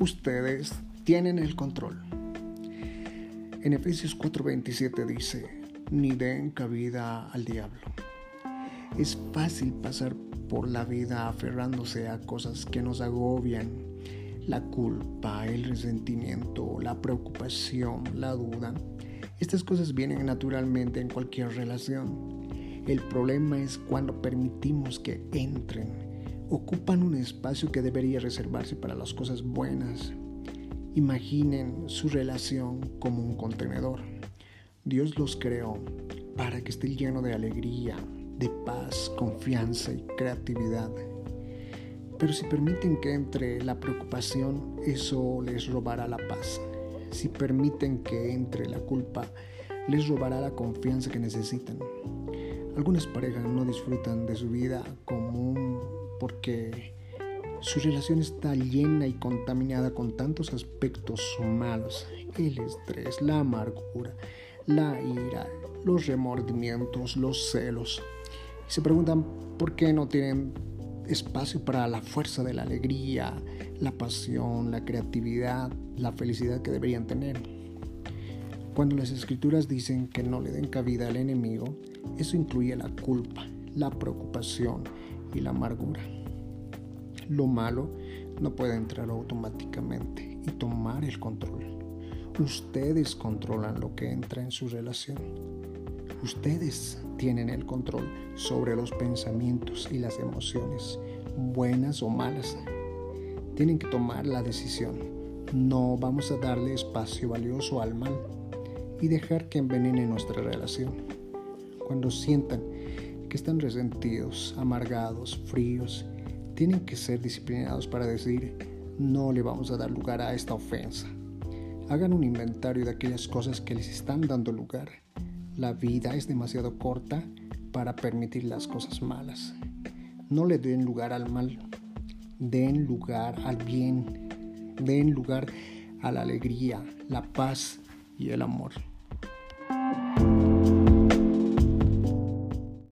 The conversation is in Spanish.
Ustedes tienen el control. En Efesios 4:27 dice, ni den cabida al diablo. Es fácil pasar por la vida aferrándose a cosas que nos agobian. La culpa, el resentimiento, la preocupación, la duda. Estas cosas vienen naturalmente en cualquier relación. El problema es cuando permitimos que entren. Ocupan un espacio que debería reservarse para las cosas buenas. Imaginen su relación como un contenedor. Dios los creó para que esté lleno de alegría, de paz, confianza y creatividad. Pero si permiten que entre la preocupación, eso les robará la paz. Si permiten que entre la culpa, les robará la confianza que necesitan. Algunas parejas no disfrutan de su vida común porque su relación está llena y contaminada con tantos aspectos malos, el estrés, la amargura, la ira, los remordimientos, los celos. Y se preguntan por qué no tienen espacio para la fuerza de la alegría, la pasión, la creatividad, la felicidad que deberían tener. Cuando las escrituras dicen que no le den cabida al enemigo, eso incluye la culpa, la preocupación y la amargura. Lo malo no puede entrar automáticamente y tomar el control. Ustedes controlan lo que entra en su relación. Ustedes tienen el control sobre los pensamientos y las emociones, buenas o malas. Tienen que tomar la decisión. No vamos a darle espacio valioso al mal y dejar que envenene nuestra relación. Cuando sientan que están resentidos, amargados, fríos, tienen que ser disciplinados para decir, no le vamos a dar lugar a esta ofensa. Hagan un inventario de aquellas cosas que les están dando lugar. La vida es demasiado corta para permitir las cosas malas. No le den lugar al mal, den lugar al bien, den lugar a la alegría, la paz y el amor.